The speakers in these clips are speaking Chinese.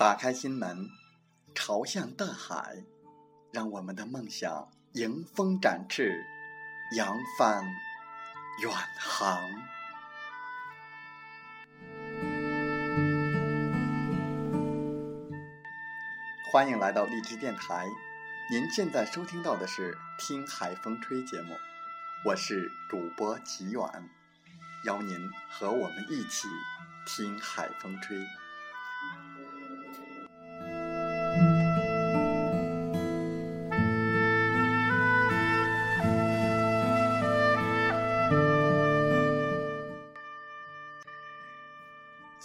打开心门，朝向大海，让我们的梦想迎风展翅，扬帆远航。欢迎来到荔枝电台，您现在收听到的是《听海风吹》节目，我是主播齐远，邀您和我们一起听海风吹。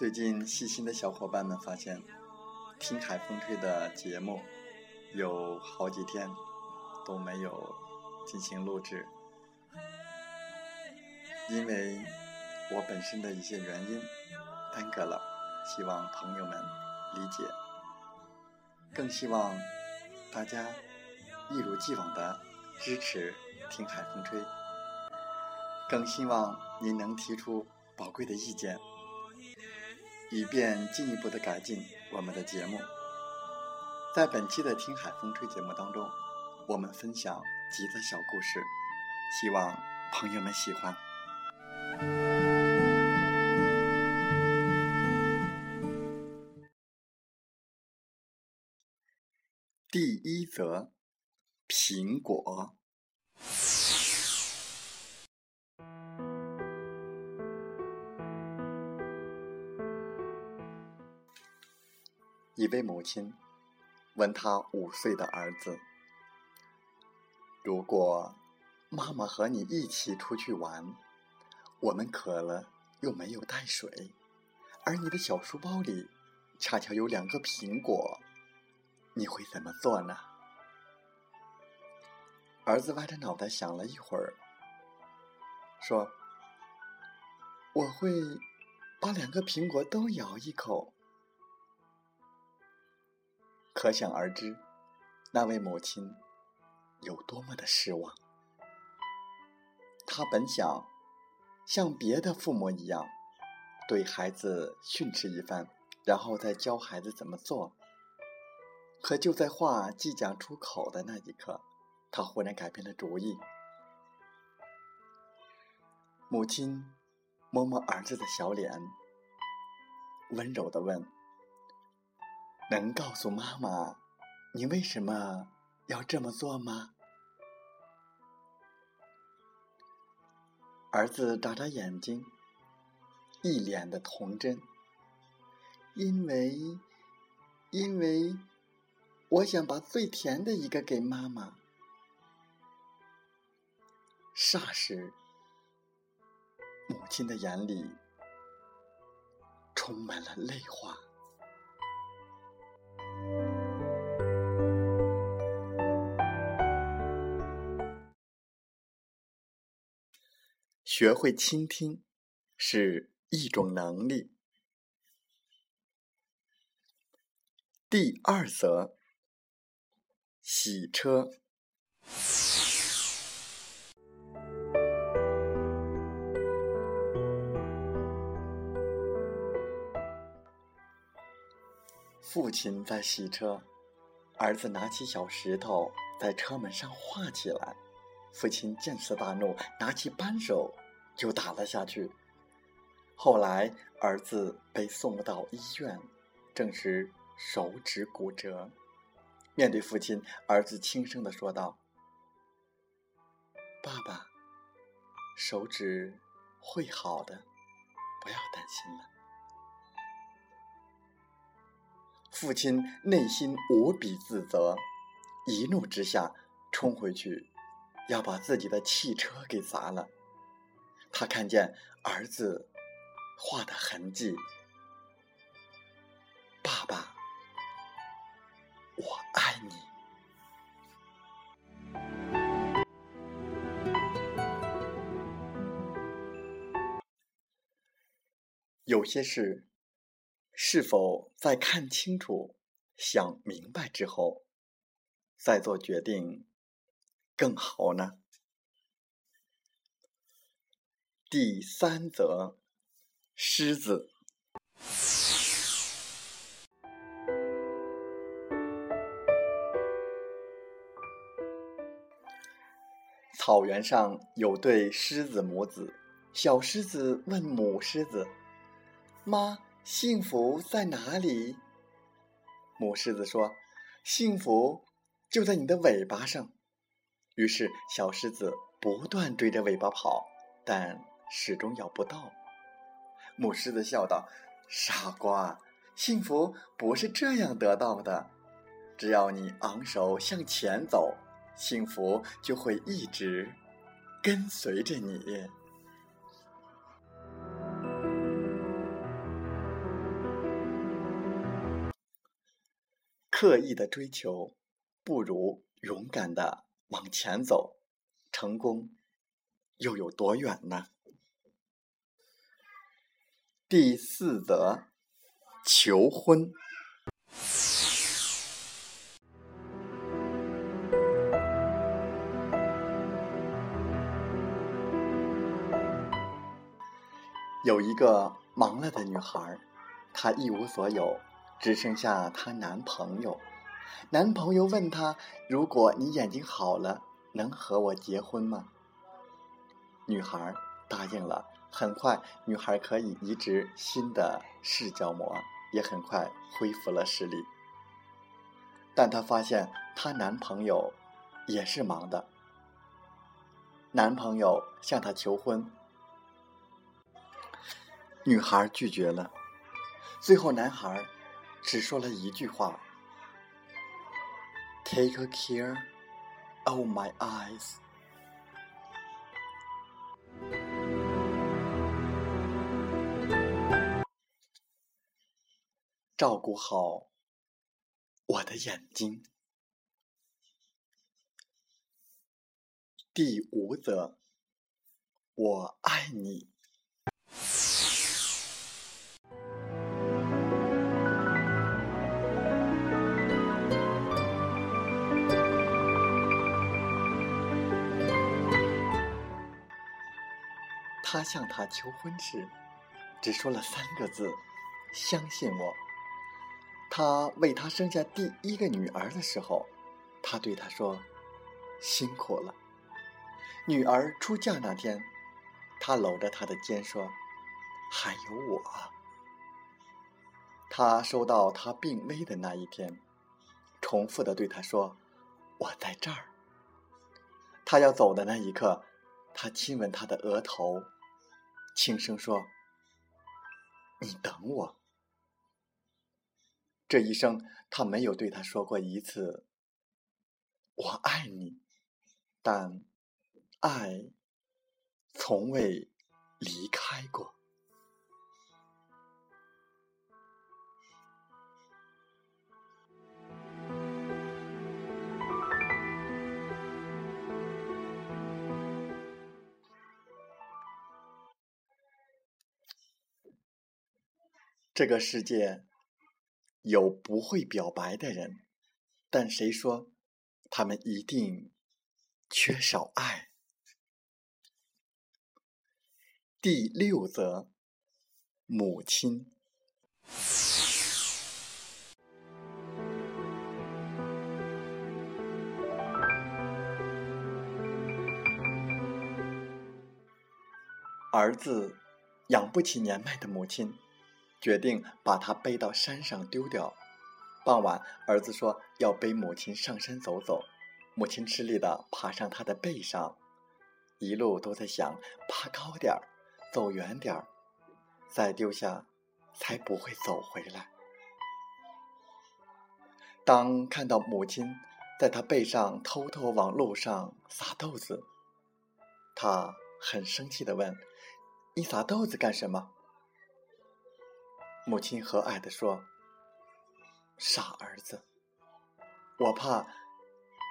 最近细心的小伙伴们发现，听海风吹的节目有好几天都没有进行录制，因为我本身的一些原因耽搁了，希望朋友们理解，更希望大家一如既往的支持听海风吹，更希望您能提出宝贵的意见。以便进一步的改进我们的节目。在本期的《听海风吹》节目当中，我们分享几则小故事，希望朋友们喜欢。第一则，苹果。一位母亲问他五岁的儿子：“如果妈妈和你一起出去玩，我们渴了又没有带水，而你的小书包里恰巧有两个苹果，你会怎么做呢？”儿子歪着脑袋想了一会儿，说：“我会把两个苹果都咬一口。”可想而知，那位母亲有多么的失望。她本想像别的父母一样，对孩子训斥一番，然后再教孩子怎么做。可就在话即将出口的那一刻，她忽然改变了主意。母亲摸摸儿子的小脸，温柔的问。能告诉妈妈，你为什么要这么做吗？儿子眨眨眼睛，一脸的童真。因为，因为我想把最甜的一个给妈妈。霎时，母亲的眼里充满了泪花。学会倾听是一种能力。第二则，洗车。父亲在洗车，儿子拿起小石头在车门上画起来。父亲见此大怒，拿起扳手就打了下去。后来儿子被送到医院，证实手指骨折。面对父亲，儿子轻声的说道：“爸爸，手指会好的，不要担心了。”父亲内心无比自责，一怒之下冲回去。要把自己的汽车给砸了。他看见儿子画的痕迹爸爸我爱你。有些事是否在看清楚想明白之后再做决定更好呢？第三则，狮子。草原上有对狮子母子，小狮子问母狮子：“妈，幸福在哪里？”母狮子说：“幸福就在你的尾巴上。”于是小狮子不断追着尾巴跑，但始终咬不到。母狮子笑道：“傻瓜，幸福不是这样得到的。只要你昂首向前走。”幸福就会一直跟随着你。刻意的追求，不如勇敢的往前走。成功又有多远呢？第四则，求婚。有一个忙了的女孩，她一无所有，只剩下她男朋友。男朋友问她：“如果你眼睛好了，能和我结婚吗？”女孩答应了。很快，女孩可以移植新的视角膜，也很快恢复了视力。但她发现她男朋友也是盲的。男朋友向她求婚。女孩拒绝了，最后男孩只说了一句话：“Take care of my eyes。”照顾好我的眼睛。第五则，我爱你。他向她求婚时，只说了三个字：“相信我。”他为她生下第一个女儿的时候，他对她说：“辛苦了。”女儿出嫁那天，他搂着她的肩说：“还有我。”他收到她病危的那一天，重复的对她说：“我在这儿。”他要走的那一刻，他亲吻她的额头。轻声说：“你等我。”这一生，他没有对他说过一次“我爱你”，但爱从未离开过。这个世界有不会表白的人，但谁说他们一定缺少爱？第六则，母亲。儿子养不起年迈的母亲。决定把他背到山上丢掉。傍晚，儿子说要背母亲上山走走。母亲吃力地爬上他的背上，一路都在想：爬高点儿，走远点儿，再丢下，才不会走回来。当看到母亲在他背上偷偷往路上撒豆子，他很生气地问：“你撒豆子干什么？”母亲和蔼地说：“傻儿子，我怕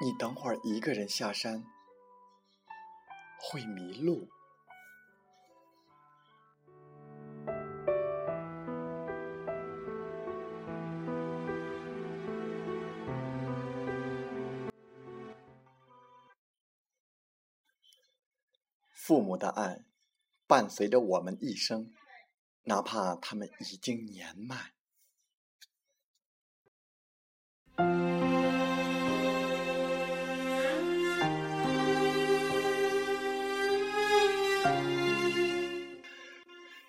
你等会儿一个人下山会迷路。”父母的爱伴随着我们一生。哪怕他们已经年迈。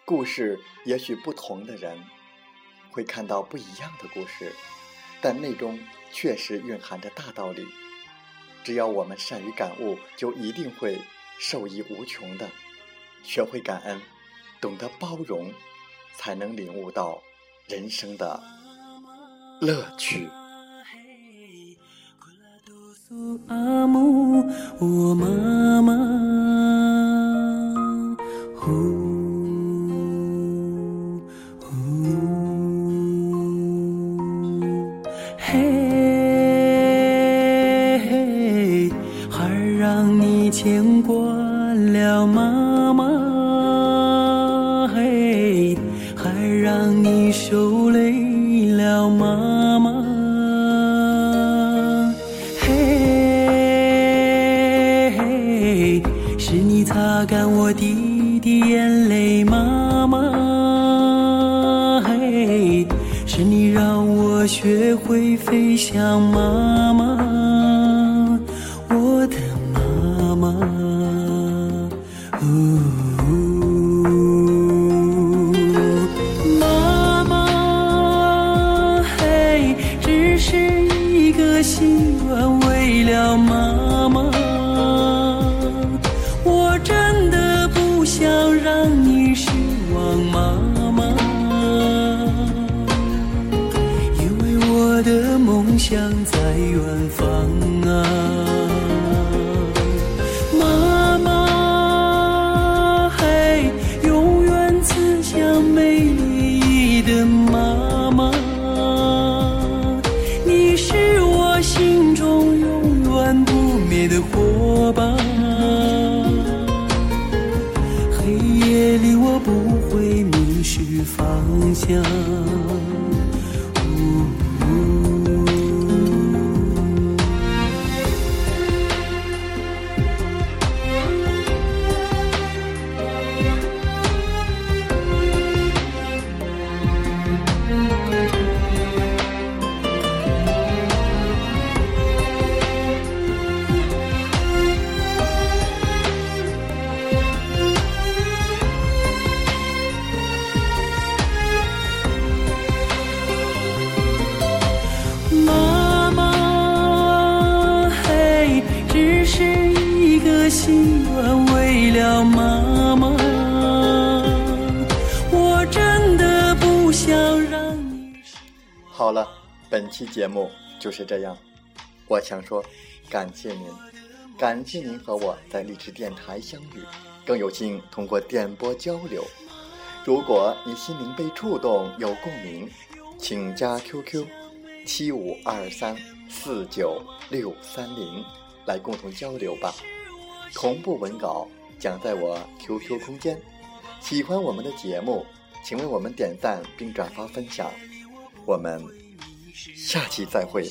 故事也许不同的人会看到不一样的故事，但内中确实蕴含着大道理。只要我们善于感悟，就一定会受益无穷的。学会感恩，懂得包容，才能领悟到人生的乐趣。告诉阿姆，我妈妈，呜呜，嘿，还让你牵挂了妈妈。你受累了妈妈。嘿嘿是你擦干我滴滴眼泪妈妈。嘿是你让我学会飞翔妈妈。方啊，心暖为了妈妈好了，本期节目就是这样。我想说，感谢您，感谢您和我在励志电台相遇，更有幸通过电波交流。如果你心灵被触动，有共鸣，请加 QQ 七五二三四九六三零来共同交流吧。同步文稿讲在我 QQ 空间。喜欢我们的节目，请为我们点赞并转发分享。我们下期再会。